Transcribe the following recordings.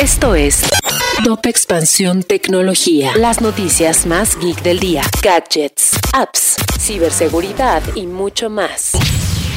Esto es Top Expansión Tecnología. Las noticias más geek del día. Gadgets, apps, ciberseguridad y mucho más.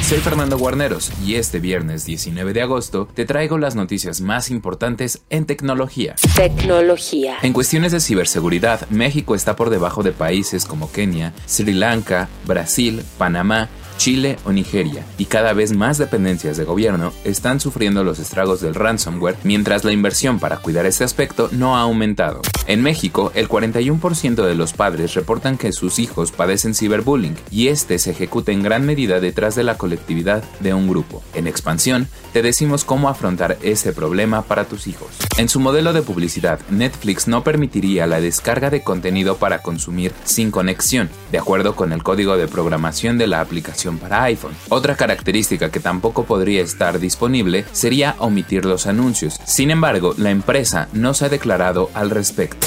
Soy Fernando Guarneros y este viernes 19 de agosto te traigo las noticias más importantes en tecnología. Tecnología. En cuestiones de ciberseguridad, México está por debajo de países como Kenia, Sri Lanka, Brasil, Panamá Chile o Nigeria, y cada vez más dependencias de gobierno están sufriendo los estragos del ransomware, mientras la inversión para cuidar este aspecto no ha aumentado. En México, el 41% de los padres reportan que sus hijos padecen ciberbullying, y este se ejecuta en gran medida detrás de la colectividad de un grupo. En expansión, te decimos cómo afrontar ese problema para tus hijos. En su modelo de publicidad, Netflix no permitiría la descarga de contenido para consumir sin conexión, de acuerdo con el código de programación de la aplicación para iPhone. Otra característica que tampoco podría estar disponible sería omitir los anuncios. Sin embargo, la empresa no se ha declarado al respecto.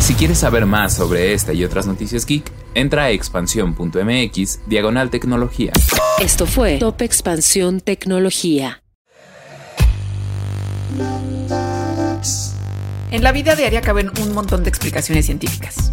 Si quieres saber más sobre esta y otras noticias geek, entra a expansión.mx diagonal tecnología. Esto fue Top Expansión Tecnología. En la vida diaria caben un montón de explicaciones científicas.